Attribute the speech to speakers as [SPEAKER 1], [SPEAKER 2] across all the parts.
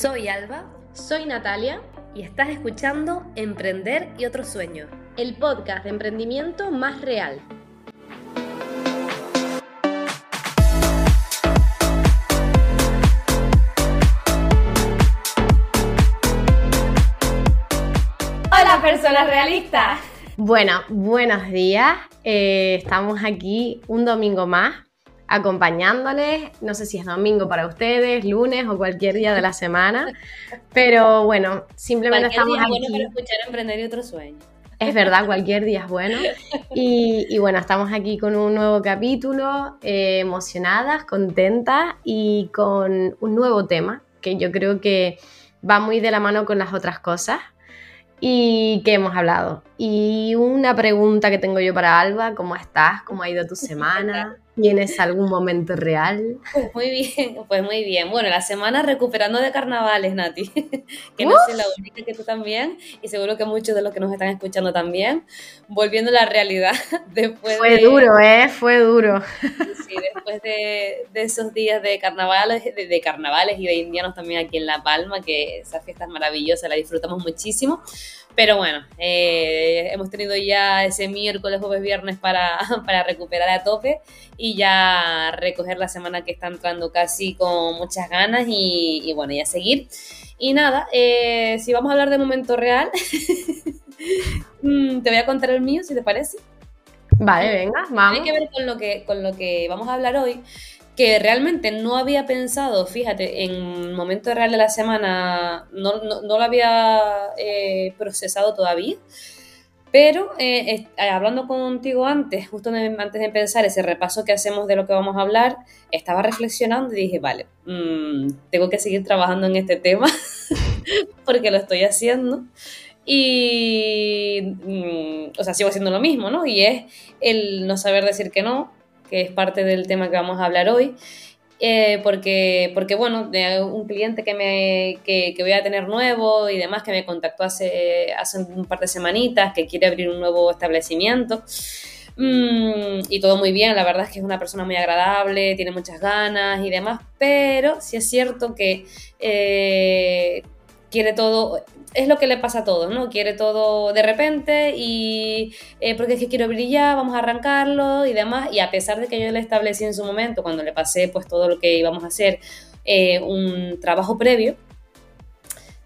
[SPEAKER 1] Soy Alba.
[SPEAKER 2] Soy Natalia.
[SPEAKER 1] Y estás escuchando Emprender y otros sueños.
[SPEAKER 2] El podcast de emprendimiento más real.
[SPEAKER 1] Hola personas realistas.
[SPEAKER 2] Bueno, buenos días. Eh, estamos aquí un domingo más acompañándoles. No sé si es domingo para ustedes, lunes o cualquier día de la semana. Pero bueno, simplemente estamos
[SPEAKER 1] día
[SPEAKER 2] aquí.
[SPEAKER 1] bueno para escuchar Emprender y otros sueños.
[SPEAKER 2] Es verdad, cualquier día es bueno. Y, y bueno, estamos aquí con un nuevo capítulo, eh, emocionadas, contentas y con un nuevo tema que yo creo que va muy de la mano con las otras cosas y que hemos hablado. Y una pregunta que tengo yo para Alba, ¿cómo estás? ¿Cómo ha ido tu semana? ¿Tienes algún momento real?
[SPEAKER 1] Pues muy bien, pues muy bien. Bueno, la semana recuperando de carnavales, Nati, que no soy la única que tú también, y seguro que muchos de los que nos están escuchando también, volviendo a la realidad después
[SPEAKER 2] Fue
[SPEAKER 1] de...
[SPEAKER 2] duro, ¿eh? Fue duro.
[SPEAKER 1] Sí, después de, de esos días de carnavales, de, de carnavales y de indianos también aquí en La Palma, que esa fiesta es maravillosa, la disfrutamos muchísimo. Pero bueno, eh, hemos tenido ya ese miércoles, jueves, viernes para, para recuperar a tope y ya recoger la semana que está entrando casi con muchas ganas y, y bueno, ya seguir. Y nada, eh, si vamos a hablar de momento real, mm, te voy a contar el mío, si te parece.
[SPEAKER 2] Vale, venga, vamos.
[SPEAKER 1] Tiene que ver con lo que, con lo que vamos a hablar hoy, que realmente no había pensado, fíjate, en momento real de la semana, no, no, no lo había eh, procesado todavía, pero eh, eh, hablando contigo antes, justo antes de empezar ese repaso que hacemos de lo que vamos a hablar, estaba reflexionando y dije, vale, mm, tengo que seguir trabajando en este tema porque lo estoy haciendo. Y, mm, o sea, sigo haciendo lo mismo, ¿no? Y es el no saber decir que no, que es parte del tema que vamos a hablar hoy. Eh, porque, porque, bueno, de un cliente que, me, que, que voy a tener nuevo y demás, que me contactó hace, hace un par de semanitas, que quiere abrir un nuevo establecimiento. Mm, y todo muy bien, la verdad es que es una persona muy agradable, tiene muchas ganas y demás, pero sí es cierto que eh, quiere todo, es lo que le pasa a todos, ¿no? Quiere todo de repente y eh, porque es que quiero brillar, vamos a arrancarlo y demás. Y a pesar de que yo le establecí en su momento, cuando le pasé pues todo lo que íbamos a hacer, eh, un trabajo previo,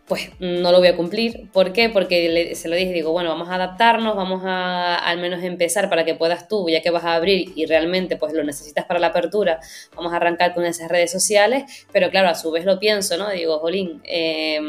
[SPEAKER 1] pues no lo voy a cumplir. ¿Por qué? Porque se lo dije, digo, bueno, vamos a adaptarnos, vamos a al menos empezar para que puedas tú, ya que vas a abrir y realmente pues lo necesitas para la apertura, vamos a arrancar con esas redes sociales, pero claro, a su vez lo pienso, ¿no? Digo, jolín, eh,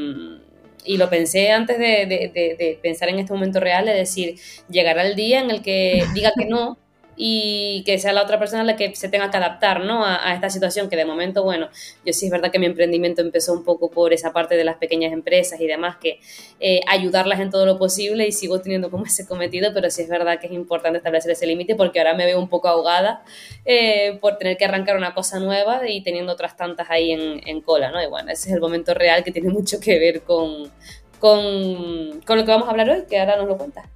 [SPEAKER 1] y lo pensé antes de, pensar en este momento real, de decir, llegará el día en el que diga que no y que sea la otra persona la que se tenga que adaptar, ¿no? A, esta situación que de momento, bueno, yo sí es verdad que mi emprendimiento empezó un poco por esa parte de las pequeñas empresas y demás, que eh, ayudarlas en todo lo posible y sigo teniendo como ese cometido, pero sí es verdad que es importante establecer ese límite porque ahora me veo un poco ahogada eh, por tener que arrancar una cosa nueva y teniendo otras tantas ahí en, cola, ¿no? Y bueno, ese es el momento real que tiene mucho que ver con, con, con lo que vamos a hablar hoy, que ahora nos lo cuentas.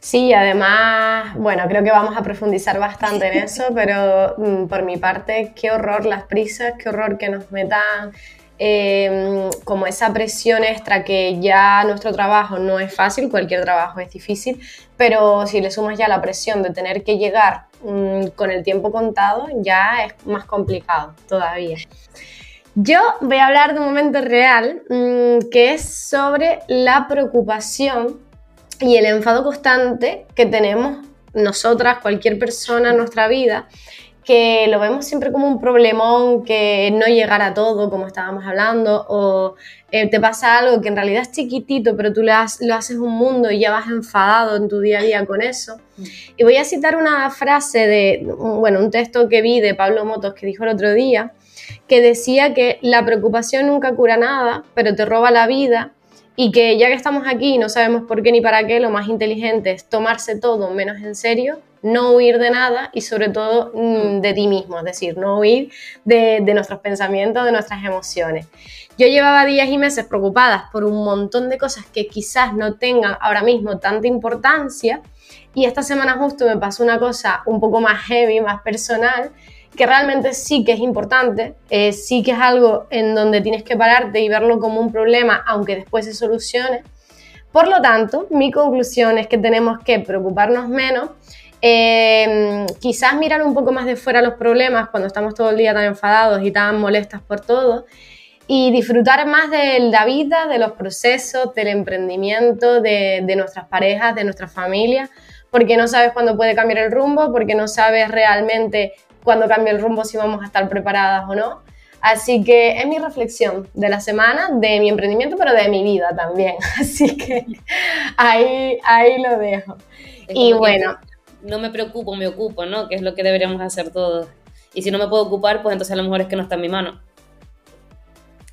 [SPEAKER 2] Sí, además, bueno, creo que vamos a profundizar bastante en eso, pero mm, por mi parte, qué horror las prisas, qué horror que nos metan eh, como esa presión extra que ya nuestro trabajo no es fácil, cualquier trabajo es difícil, pero si le sumas ya la presión de tener que llegar mm, con el tiempo contado, ya es más complicado todavía. Yo voy a hablar de un momento real mm, que es sobre la preocupación y el enfado constante que tenemos nosotras, cualquier persona en nuestra vida, que lo vemos siempre como un problemón, que no llegar a todo, como estábamos hablando, o eh, te pasa algo que en realidad es chiquitito, pero tú le has- lo haces un mundo y ya vas enfadado en tu día a día con eso. Y voy a citar una frase de, bueno, un texto que vi de Pablo Motos que dijo el otro día, que decía que la preocupación nunca cura nada, pero te roba la vida y que ya que estamos aquí y no sabemos por qué ni para qué, lo más inteligente es tomarse todo menos en serio, no huir de nada y sobre todo mm, de ti mismo, es decir, no huir de, nuestros pensamientos, de nuestras emociones. Yo llevaba días y meses preocupadas por un montón de cosas que quizás no tengan ahora mismo tanta importancia y esta semana justo me pasó una cosa un poco más heavy, más personal que realmente sí que es importante, eh, sí que es algo en donde tienes que pararte y verlo como un problema, aunque después se solucione. Por lo tanto, mi conclusión es que tenemos que preocuparnos menos, eh, quizás mirar un poco más de fuera los problemas cuando estamos todo el día tan enfadados y tan molestas por todo, y disfrutar más de la vida, de los procesos, del emprendimiento, de, de nuestras parejas, de nuestras familias, porque no sabes cuándo puede cambiar el rumbo, porque no sabes realmente cuándo cambia el rumbo si vamos a estar preparadas o no. Así que es mi reflexión de la semana, de mi emprendimiento, pero de mi vida también. Así que ahí, ahí lo dejo. y bueno.
[SPEAKER 1] No me preocupo, me ocupo, ¿no? Que es lo que deberíamos hacer todos. Y si no me puedo ocupar, pues entonces a lo mejor es que no está en mi mano.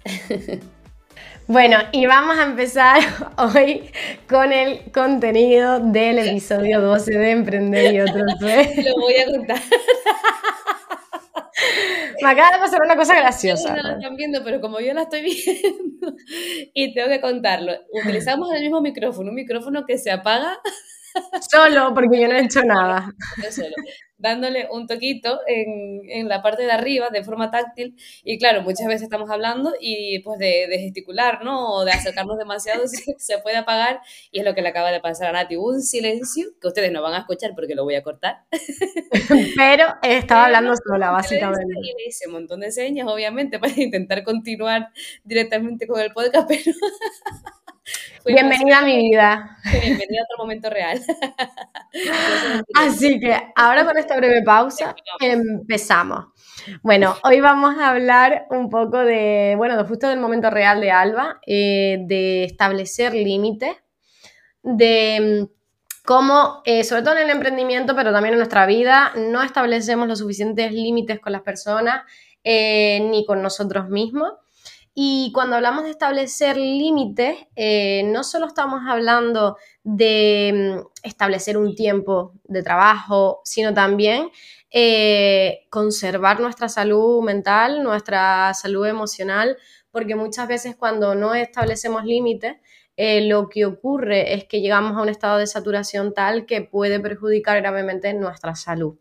[SPEAKER 2] Bueno, y vamos a empezar hoy con el contenido del episodio 12 de Emprender y otros
[SPEAKER 1] Lo voy a contar.
[SPEAKER 2] Me acaba de pasar una cosa graciosa.
[SPEAKER 1] No la están viendo, pero como yo la estoy viendo y tengo que contarlo, utilizamos el mismo micrófono, un micrófono que se apaga.
[SPEAKER 2] Solo, porque yo no he hecho nada.
[SPEAKER 1] Solo dándole un toquito en, en, la parte de arriba de forma táctil. Y claro, muchas veces estamos hablando y pues de, de gesticular, ¿no? O de acercarnos demasiado se, se, puede apagar y es lo que le acaba de pasar a Nati. un silencio que ustedes no van a escuchar porque lo voy a cortar.
[SPEAKER 2] Pero estaba hablando sola, básicamente.
[SPEAKER 1] Y le hice un montón de señas, obviamente, para intentar continuar directamente con el podcast, pero...
[SPEAKER 2] Bienvenida a mi vida.
[SPEAKER 1] Bienvenida a otro momento real.
[SPEAKER 2] Así que ahora con esta breve pausa empezamos. Bueno, hoy vamos a hablar un poco de, bueno, justo del momento real de Alba, eh, de establecer límites, de mm, cómo, eh, sobre todo en el emprendimiento, pero también en nuestra vida, no establecemos los suficientes límites con las personas eh, ni con nosotros mismos. Y cuando hablamos de establecer límites, eh, no solo estamos hablando de mm, establecer un tiempo de trabajo, sino también eh, conservar nuestra salud mental, nuestra salud emocional, porque muchas veces cuando no establecemos límites, eh, lo que ocurre es que llegamos a un estado de saturación tal que puede perjudicar gravemente nuestra salud.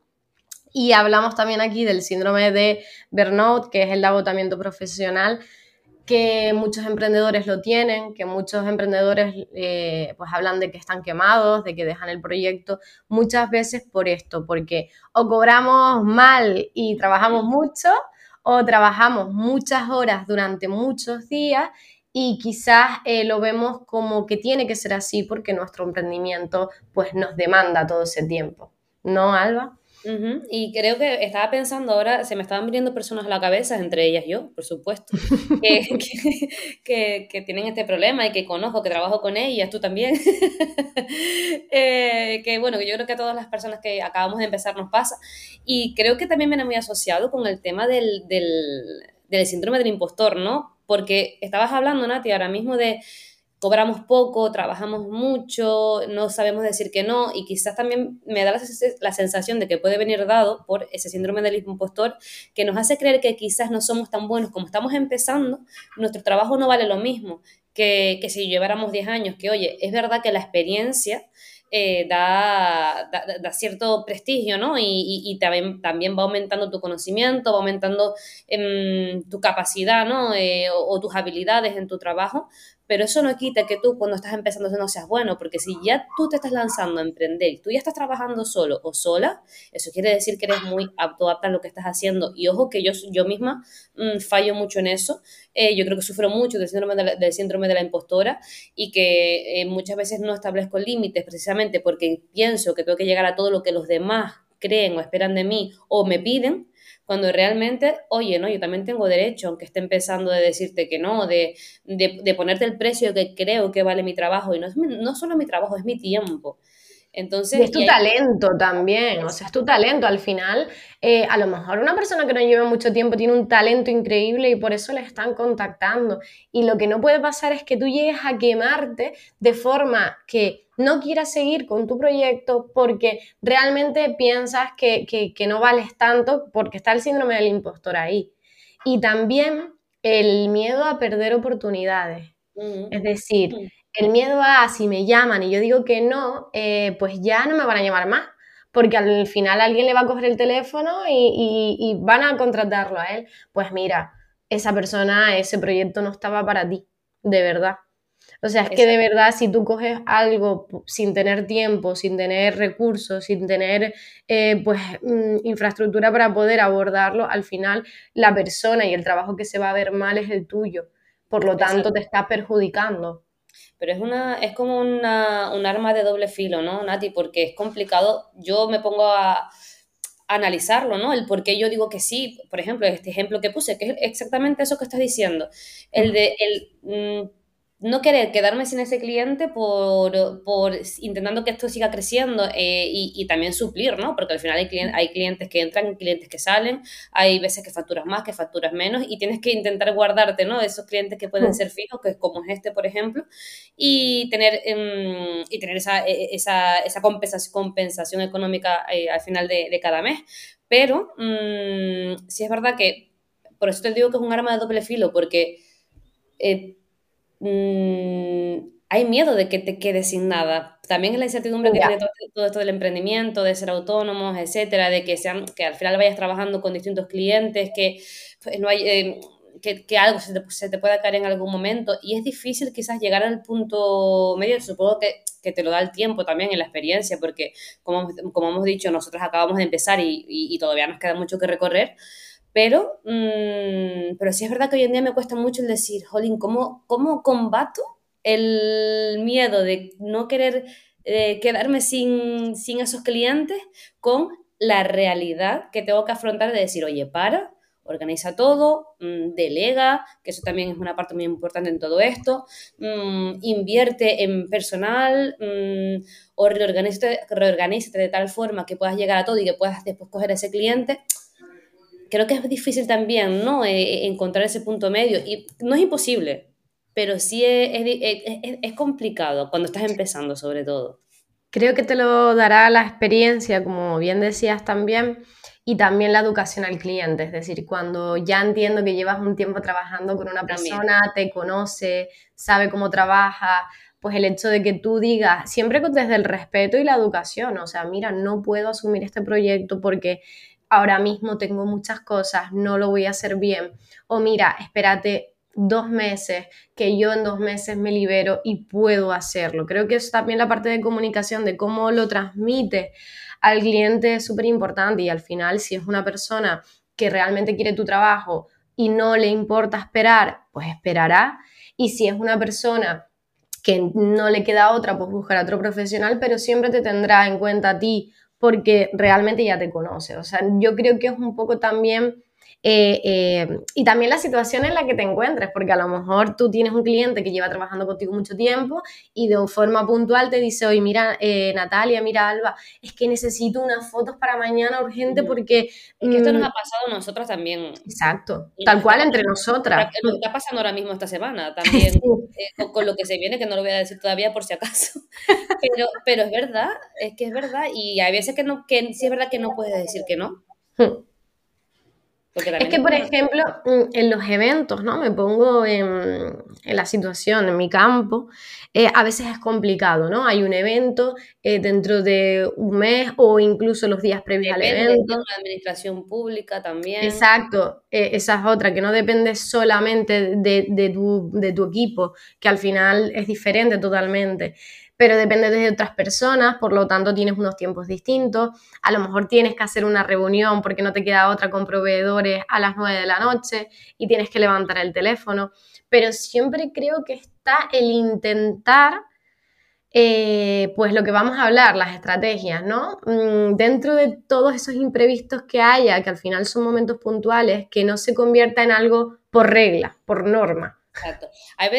[SPEAKER 2] Y hablamos también aquí del síndrome de burnout, que es el agotamiento profesional, que muchos emprendedores lo tienen, que muchos emprendedores eh, pues hablan de que están quemados, de que dejan el proyecto, muchas veces por esto, porque o cobramos mal y trabajamos mucho, o trabajamos muchas horas durante muchos días y quizás eh, lo vemos como que tiene que ser así porque nuestro emprendimiento pues nos demanda todo ese tiempo. ¿No, Alba?
[SPEAKER 1] Y creo que estaba pensando ahora, se me estaban viniendo personas a la cabeza, entre ellas yo, por supuesto, que, que, tienen este problema y que conozco, que trabajo con ellas, tú también. eh, que bueno, que yo creo que a todas las personas que acabamos de empezar nos pasa. Y creo que también viene muy asociado con el tema del, del, del síndrome del impostor, ¿no? Porque estabas hablando, Nati, ahora mismo de cobramos poco, trabajamos mucho, no sabemos decir que no y quizás también me da la, sensación de que puede venir dado por ese síndrome del impostor que nos hace creer que quizás no somos tan buenos como estamos empezando, nuestro trabajo no vale lo mismo que, que si lleváramos 10 años, que oye, es verdad que la experiencia eh, da, da, cierto prestigio, ¿no? Y, y, también, también, va aumentando tu conocimiento, va aumentando em, tu capacidad, ¿no? Eh, o, o, tus habilidades en tu trabajo, pero eso no quita que tú cuando estás empezando no seas bueno, porque si ya tú te estás lanzando a emprender tú ya estás trabajando solo o sola, eso quiere decir que eres muy apto, apta en lo que estás haciendo. Y ojo que yo, yo misma mmm, fallo mucho en eso. Eh, yo creo que sufro mucho del síndrome de la, del síndrome de la impostora y que eh, muchas veces no establezco límites precisamente porque pienso que tengo que llegar a todo lo que los demás creen o esperan de mí o me piden cuando realmente, oye, no, yo también tengo derecho, aunque esté empezando de decirte que no, de, de, de ponerte el precio que creo que vale mi trabajo, y no, es no solo mi trabajo, es mi tiempo. Entonces,
[SPEAKER 2] y es tu talento también, o sea, es tu talento. Al final, eh, a lo mejor una persona que no lleva mucho tiempo tiene un talento increíble y por eso le están contactando. Y lo que no puede pasar es que tú llegues a quemarte de forma que no quieras seguir con tu proyecto porque realmente piensas que, que, que no vales tanto porque está el síndrome del impostor ahí. Y también el miedo a perder oportunidades. Es decir, mm el miedo a si me llaman y yo digo que no, eh, pues ya no me van a llamar más. porque al final alguien le va a coger el teléfono y, van a contratarlo a él. Pues mira, esa persona, ese proyecto no estaba para ti, de verdad. O sea, es que de verdad, si tú coges algo sin tener tiempo, sin tener recursos, sin tener eh, pues mm, infraestructura para poder abordarlo, al final la persona y el trabajo que se va a ver mal es el tuyo. Por lo tanto, te está perjudicando.
[SPEAKER 1] Pero es una, es como una, un arma de doble filo, ¿no, Nati? Porque es complicado. Yo me pongo a, analizarlo, ¿no? El por qué yo digo que sí, por ejemplo, este ejemplo que puse, que es exactamente eso que estás diciendo. El de el, mm, no querer quedarme sin ese cliente por, por intentando que esto siga creciendo eh, y, también suplir, ¿no? Porque al final hay, clientes, hay clientes que entran, clientes que salen, hay veces que facturas más, que facturas menos y tienes que intentar guardarte, ¿no? Esos clientes que pueden mm. ser fijos, que es como es este, por ejemplo, y tener, em, y tener esa, e, esa, esa compensación, compensación económica eh, al final de, de, cada mes. Pero mm, sí es verdad que, por eso te digo que es un arma de doble filo, porque... Eh, Mm, hay miedo de que te quedes sin nada. También es la incertidumbre que tiene todo, esto del emprendimiento, de ser autónomos, etcétera, de que, sean, que al final vayas trabajando con distintos clientes, que pues, no hay... Eh, que, algo se te, se te, pueda caer en algún momento y es difícil quizás llegar al punto medio, supongo que, que te lo da el tiempo también en la experiencia, porque como, como hemos dicho, nosotros acabamos de empezar y, y todavía nos queda mucho que recorrer, pero, mm, pero sí es verdad que hoy en día me cuesta mucho el decir, jolín, ¿cómo, cómo combato el miedo de no querer eh, quedarme sin, sin esos clientes con la realidad que tengo que afrontar de decir, oye, para, organiza todo, mm, delega, que eso también es una parte muy importante en todo esto, mm, invierte en personal o reorganízate, reorganízate de tal forma que puedas llegar a todo y que puedas después coger ese cliente creo que es difícil también, ¿no? Eh, eh, encontrar ese punto medio. Y no es imposible, pero sí es, complicado cuando estás empezando, sobre todo.
[SPEAKER 2] Creo que te lo dará la experiencia, como bien decías también, y también la educación al cliente. Es decir, cuando ya entiendo que llevas un tiempo trabajando con una persona, te conoce, sabe cómo trabaja, pues el hecho de que tú digas, siempre desde el respeto y la educación, o sea, mira, no puedo asumir este proyecto porque ahora mismo tengo muchas cosas, no lo voy a hacer bien. O mira, espérate dos meses, que yo en dos meses me libero y puedo hacerlo. Creo que es también la parte de comunicación, de cómo lo transmite al cliente es súper importante y al final si es una persona que realmente quiere tu trabajo y no le importa esperar, pues esperará. Y si es una persona que no le queda otra, pues buscará otro profesional, pero siempre te tendrá en cuenta a ti porque realmente ya te conoce. O sea, yo creo que es un poco también eh, eh, y también la situación en la que te encuentres, porque a lo mejor tú tienes un cliente que lleva trabajando contigo mucho tiempo y de forma puntual te dice, oye, mira, eh, Natalia, mira, Alba, es que necesito unas fotos para mañana urgente porque...
[SPEAKER 1] Es que esto nos mm, ha pasado a nosotros también.
[SPEAKER 2] Exacto, tal cual entre nosotras.
[SPEAKER 1] Lo que está pasando ahora mismo esta semana también, con, lo que se viene, que no lo voy a decir todavía por si acaso. Pero, pero es verdad, es que es verdad, y hay veces que, no, que sí es verdad que no puedes decir que no. Hmm
[SPEAKER 2] es que, por ejemplo, mm, en los eventos, ¿no? Me pongo en, la situación, en mi campo, eh, a veces es complicado, ¿no? Hay un evento eh, dentro de un mes o incluso los días previos al evento.
[SPEAKER 1] De la administración pública también.
[SPEAKER 2] Exacto, eh, esa es otra, que no depende solamente de, tu, de tu equipo, que al final es diferente totalmente pero depende de otras personas, por lo tanto tienes unos tiempos distintos, a lo mejor tienes que hacer una reunión porque no te queda otra con proveedores a las 9 de la noche y tienes que levantar el teléfono, pero siempre creo que está el intentar... Eh, pues lo que vamos a hablar, las estrategias, ¿no? Mm, dentro de todos esos imprevistos que haya, que al final son momentos puntuales, que no se convierta en algo por regla, por norma.
[SPEAKER 1] Exacto.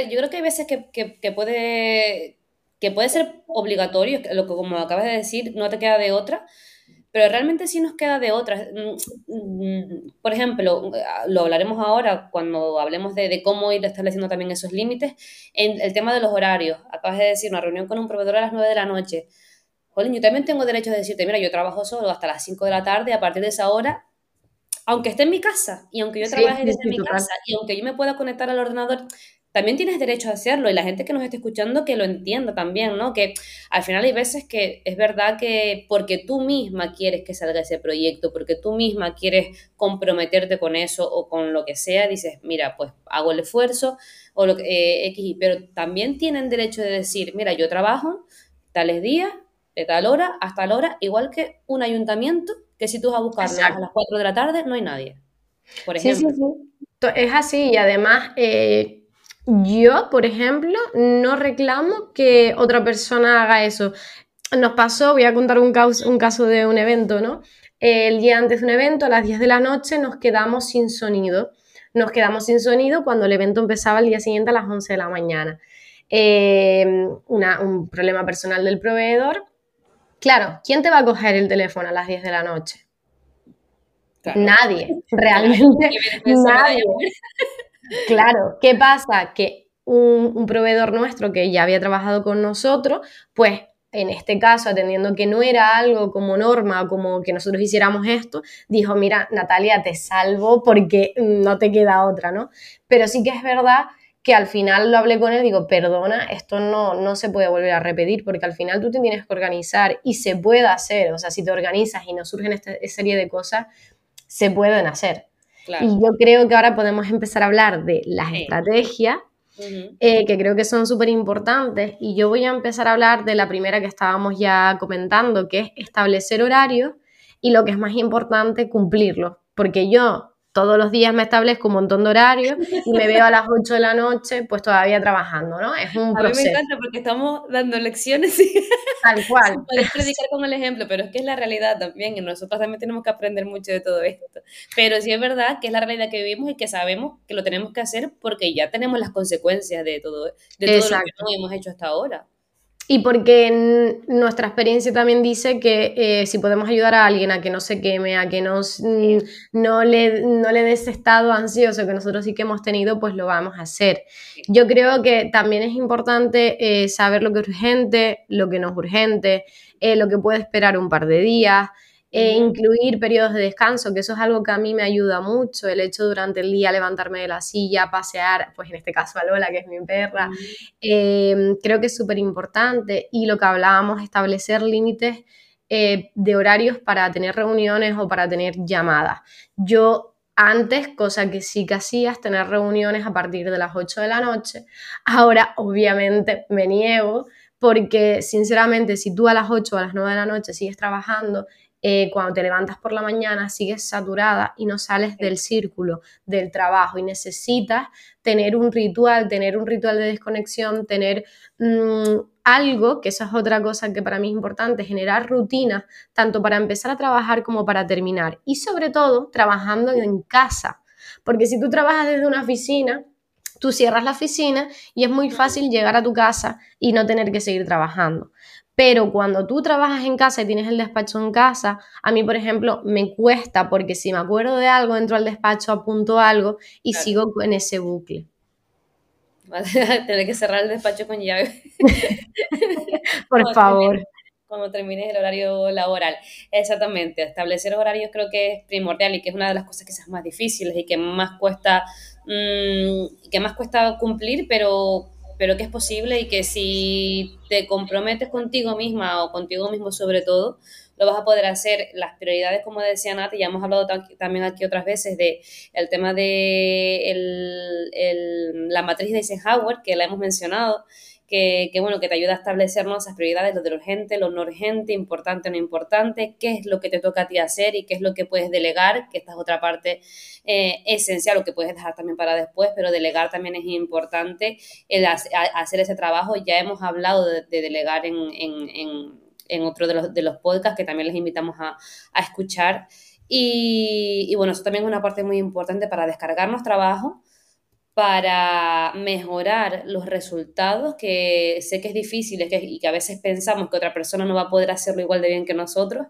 [SPEAKER 1] yo creo que hay veces que, que puede que puede ser obligatorio, lo que como acabas de decir, no te queda de otra, pero realmente sí nos queda de otra. Mm, por ejemplo, lo hablaremos ahora cuando hablemos de, cómo ir estableciendo también esos límites, en el tema de los horarios. Acabas de decir una reunión con un proveedor a las 9 de la noche. Jolín, yo también tengo derecho de decirte, mira, yo trabajo solo hasta las 5 de la tarde, a partir de esa hora, aunque esté en mi casa, y aunque yo trabaje desde mi casa, y aunque yo me pueda conectar al ordenador, también tienes derecho a hacerlo y la gente que nos esté escuchando que lo entienda también, ¿no? Que al final hay veces que es verdad que porque tú misma quieres que salga ese proyecto, porque tú misma quieres comprometerte con eso o con lo que sea, dices, mira, pues hago el esfuerzo o lo que, eh, X, pero también tienen derecho de decir, mira, yo trabajo tales días, de tal hora hasta la hora, igual que un ayuntamiento, que si tú vas a buscarlo a las 4 de la tarde, no hay nadie. Por ejemplo. Sí, sí,
[SPEAKER 2] sí. Es así y además eh, yo, por ejemplo, no reclamo que otra persona haga eso. Nos pasó, voy a contar un, caso, un caso de un evento, ¿no? El día antes de un evento, a las 10 de la noche, nos quedamos sin sonido. Nos quedamos sin sonido cuando el evento empezaba el día siguiente a las 11 de la mañana. Eh, un problema personal del proveedor. Claro, ¿quién te va a coger el teléfono a las 10 de la noche? Nadie, realmente nadie. Claro, ¿qué pasa? Que un, proveedor nuestro que ya había trabajado con nosotros, pues en este caso, atendiendo que no era algo como norma, como que nosotros hiciéramos esto, dijo, mira, Natalia, te salvo porque no te queda otra, ¿no? Pero sí que es verdad que al final lo hablé con él, digo, perdona, esto no, no se puede volver a repetir, porque al final tú te tienes que organizar y se puede hacer, o sea, si te organizas y no surgen esta serie de cosas, se pueden hacer. Y yo creo que ahora podemos empezar a hablar de las estrategias, eh, que creo que son súper importantes, y yo voy a empezar a hablar de la primera que estábamos ya comentando, que es establecer horarios y lo que es más importante, cumplirlos. Porque yo todos los días me establezco un montón de horarios y me veo a las 8 de la noche, pues todavía trabajando, ¿no? Es un proceso. A mí me
[SPEAKER 1] encanta porque estamos dando lecciones y
[SPEAKER 2] tal cual.
[SPEAKER 1] Puedes predicar con el ejemplo, pero es que es la realidad también y nosotros también tenemos que aprender mucho de todo esto. Pero sí es verdad que es la realidad que vivimos y que sabemos que lo tenemos que hacer porque ya tenemos las consecuencias de todo, de todo lo que no hemos hecho hasta ahora.
[SPEAKER 2] Y porque nuestra experiencia también dice que eh, si podemos ayudar a alguien a que no se queme, a que no, no, le, no le dé ese estado ansioso que nosotros sí que hemos tenido, pues lo vamos a hacer. Yo creo que también es importante eh, saber lo que es urgente, lo que no es urgente, eh, lo que puede esperar un par de días. E incluir periodos de descanso, que eso es algo que a mí me ayuda mucho, el hecho durante el día levantarme de la silla, pasear, pues en este caso a Lola, que es mi perra, em, creo que es súper importante. Y lo que hablábamos, establecer límites eh, de horarios para tener reuniones o para tener llamadas. Yo antes, cosa que sí que hacías, tener reuniones a partir de las 8 de la noche. Ahora, obviamente, me niego porque, sinceramente, si tú a las 8 o a las 9 de la noche sigues trabajando, eh, cuando te levantas por la mañana sigues saturada y no sales del círculo del trabajo y necesitas tener un ritual, tener un ritual de desconexión, tener mm, algo, que esa es otra cosa que para mí es importante, generar rutinas, tanto para empezar a trabajar como para terminar. Y sobre todo, trabajando en casa. Porque si tú trabajas desde una oficina, tú cierras la oficina y es muy fácil llegar a tu casa y no tener que seguir trabajando. Pero cuando tú trabajas en casa y tienes el despacho en casa, a mí, por ejemplo, me cuesta porque si me acuerdo de algo, entro al despacho, apunto algo y sigo en ese bucle.
[SPEAKER 1] Tener que cerrar el despacho con llave.
[SPEAKER 2] por favor.
[SPEAKER 1] cuando termines el horario laboral. Exactamente, establecer horarios creo que es primordial y que es una de las cosas que es más difíciles y que más cuesta, mm, que más cuesta cumplir, pero pero que es posible y que si te comprometes contigo misma o contigo mismo sobre todo, lo vas a poder hacer. Las prioridades, como decía Nati, ya hemos hablado también aquí otras veces de el tema de la matriz de Eisenhower, que la hemos mencionado, que, bueno, que te ayuda a establecernos esas prioridades, lo de lo urgente, lo no urgente, importante, no importante, qué es lo que te toca a ti hacer y qué es lo que puedes delegar, que esta es otra parte eh, esencial, lo que puedes dejar también para después, pero delegar también es importante, el hacer ese trabajo, ya hemos hablado de, delegar en, en, otro de los, de los podcasts que también les invitamos a, a escuchar. Y, y, bueno, eso también es una parte muy importante para descargarnos trabajo, para mejorar los resultados, que sé que es difícil y que a veces pensamos que otra persona no va a poder hacerlo igual de bien que nosotros,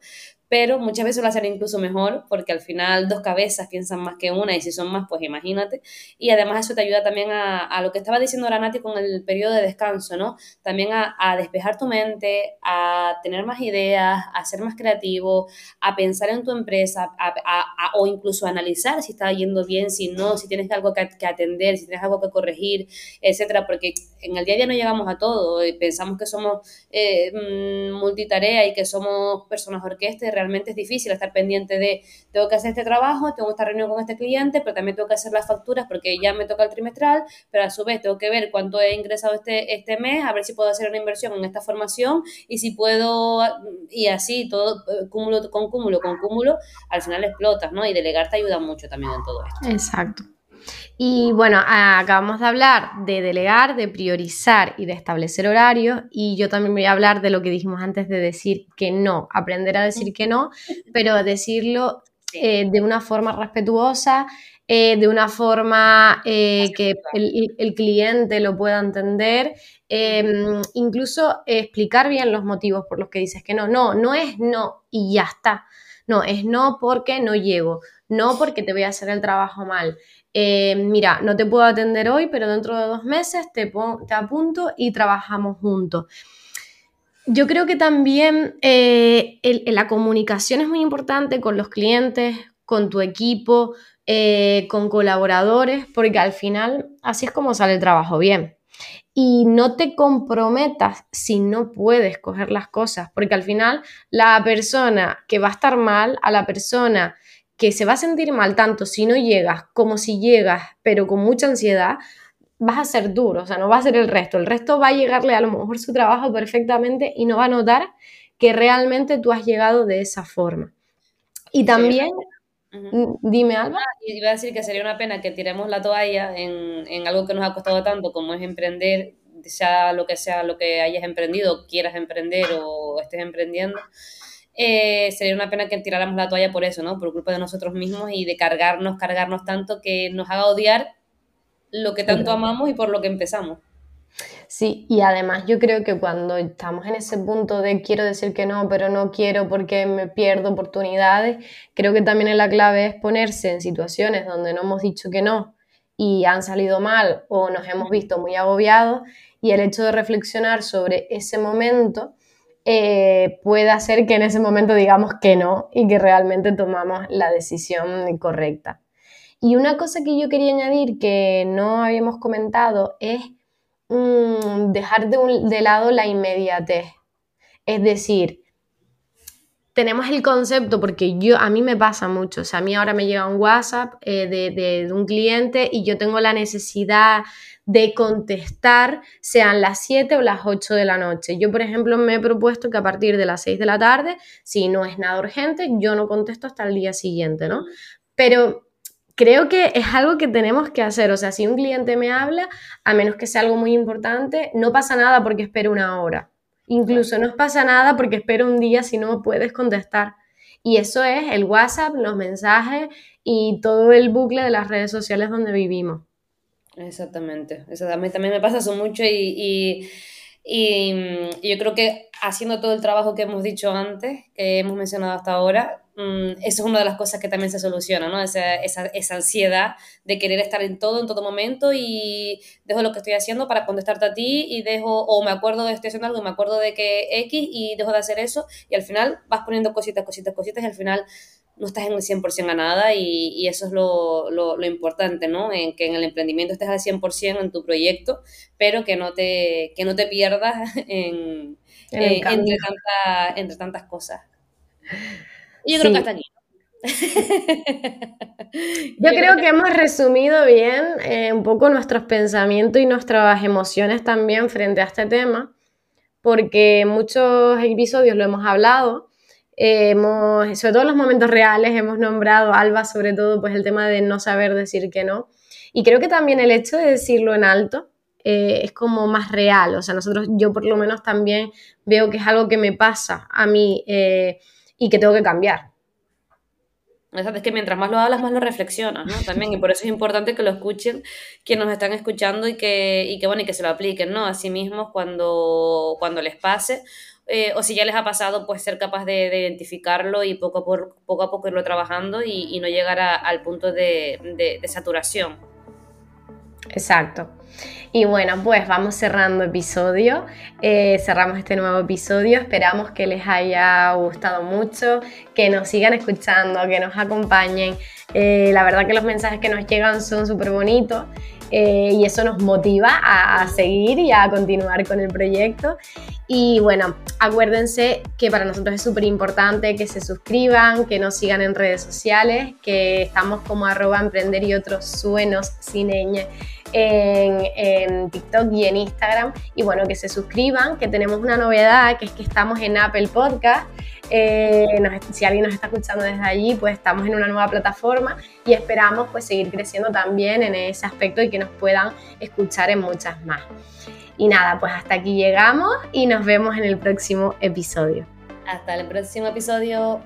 [SPEAKER 1] pero muchas veces lo hacen incluso mejor porque al final dos cabezas piensan más que una y si son más, pues imagínate. Y además eso te ayuda también a, a lo que estaba diciendo ahora Nati con el periodo de descanso, ¿no? También a, a, despejar tu mente, a tener más ideas, a ser más creativo, a pensar en tu empresa a, o incluso a analizar si está yendo bien, si no, si tienes algo que, que atender, si tienes algo que corregir, etcétera, porque en el día a día no llegamos a todo y pensamos que somos eh, mm, multitarea y que somos personas orquestas realmente es difícil estar pendiente de, tengo que hacer este trabajo, tengo esta reunión con este cliente, pero también tengo que hacer las facturas porque ya me toca el trimestral, pero a su vez tengo que ver cuánto he ingresado este, este mes, a ver si puedo hacer una inversión en esta formación y si puedo, y así, todo eh, cúmulo con cúmulo con cúmulo, al final explotas, ¿no? Y delegar te ayuda mucho también en todo esto.
[SPEAKER 2] Exacto. Y bueno, acabamos de hablar de delegar, de priorizar y de establecer horarios. Y yo también voy a hablar de lo que dijimos antes de decir que no, aprender a decir que no, pero decirlo eh, de una forma respetuosa, eh, de una forma eh, que el, cliente lo pueda entender, em, incluso explicar bien los motivos por los que dices que no. No, no es no y ya está. No, es no porque no llego, no porque te voy a hacer el trabajo mal. Eh, mira, no te puedo atender hoy, pero dentro de dos meses te, apunto y trabajamos juntos. Yo creo que también eh, la comunicación es muy importante con los clientes, con tu equipo, eh, con colaboradores, porque al final así es como sale el trabajo bien. Y no te comprometas si no puedes coger las cosas, porque al final la persona que va a estar mal, a la persona que se va a sentir mal tanto si no llegas como si llegas, pero con mucha ansiedad, vas a ser duro, o sea, no va a ser el resto. El resto va a llegarle a lo mejor su trabajo perfectamente y no va a notar que realmente tú has llegado de esa forma. Y también, dime algo. Ah,
[SPEAKER 1] iba a decir que sería una pena que tiremos la toalla en, en, algo que nos ha costado tanto como es emprender, sea lo que sea lo que hayas emprendido, quieras emprender o estés emprendiendo eh, sería una pena que tiráramos la toalla por eso, ¿no? Por culpa de nosotros mismos y de cargarnos, cargarnos tanto que nos haga odiar lo que tanto amamos y por lo que empezamos.
[SPEAKER 2] Sí, y además yo creo que cuando estamos en ese punto de quiero decir que no, pero no quiero porque me pierdo oportunidades, creo que también la clave es ponerse en situaciones donde no hemos dicho que no y han salido mal o nos hemos visto muy agobiados y el hecho de reflexionar sobre ese momento eh, puede hacer que en ese momento digamos que no y que realmente tomamos la decisión correcta. Y una cosa que yo quería añadir que no habíamos comentado es mm, dejar de, lado la inmediatez. Es decir, tenemos el concepto, porque yo, a mí me pasa mucho, o sea, a mí ahora me llega un WhatsApp eh, de, de, un cliente y yo tengo la necesidad de contestar sean las 7 o las 8 de la noche. Yo, por ejemplo, me he propuesto que a partir de las 6 de la tarde, si no es nada urgente, yo no contesto hasta el día siguiente, ¿no? Pero creo que es algo que tenemos que hacer. O sea, si un cliente me habla, a menos que sea algo muy importante, no pasa nada porque espero una hora. Incluso no pasa nada porque espero un día si no puedes contestar. Y eso es el WhatsApp, los mensajes y todo el bucle de las redes sociales donde vivimos.
[SPEAKER 1] Exactamente, exactamente. También me pasa eso mucho y, y, yo creo que haciendo todo el trabajo que hemos dicho antes, que hemos mencionado hasta ahora, mm, eso es una de las cosas que también se soluciona, ¿no? Esa, esa, esa, ansiedad de querer estar en todo, en todo momento y dejo lo que estoy haciendo para contestarte a ti y dejo, o me acuerdo de estoy haciendo algo y me acuerdo de que X y dejo de hacer eso y al final vas poniendo cositas, cositas, cositas y al final no estás en el 100% a nada y, y eso es lo, lo, lo, importante, ¿no? En que en el emprendimiento estés al 100% en tu proyecto, pero que no te, que no te pierdas en, eh, entre, tanta, entre tantas cosas. Y yo creo que hasta aquí.
[SPEAKER 2] Yo, creo, que, hemos resumido bien eh, un poco nuestros pensamientos y nuestras emociones también frente a este tema, porque muchos episodios lo hemos hablado, hemos, sobre todo en los momentos reales, hemos nombrado, Alba, sobre todo, pues el tema de no saber decir que no. Y creo que también el hecho de decirlo en alto eh, es como más real. O sea, nosotros, yo por lo menos también veo que es algo que me pasa a mí eh, y que tengo que cambiar.
[SPEAKER 1] Es que mientras más lo hablas, más lo reflexionas, ¿no? También, y por eso es importante que lo escuchen quienes nos están escuchando y que, y que, bueno, y que se lo apliquen, ¿no? A sí mismos cuando, cuando les pase eh, o si ya les ha pasado, pues ser capaz de, identificarlo y poco a, poco, a poco irlo trabajando y, no llegar al punto de, saturación.
[SPEAKER 2] Exacto. Y bueno, pues vamos cerrando episodio. Eh, cerramos este nuevo episodio. Esperamos que les haya gustado mucho, que nos sigan escuchando, que nos acompañen. Eh, la verdad que los mensajes que nos llegan son súper bonitos eh, y eso nos motiva a, seguir y a continuar con el proyecto. Y bueno, acuérdense que para nosotros es súper importante que se suscriban, que nos sigan en redes sociales, que estamos como arroba emprender y otros suenos sin ñ en, TikTok y en Instagram. Y bueno, que se suscriban, que tenemos una novedad, que es que estamos en Apple Podcast. Eh, si alguien nos está escuchando desde allí, pues estamos en una nueva plataforma y esperamos pues seguir creciendo también en ese aspecto y que nos puedan escuchar en muchas más. Y nada, pues hasta aquí llegamos y nos vemos en el próximo episodio.
[SPEAKER 1] Hasta el próximo episodio.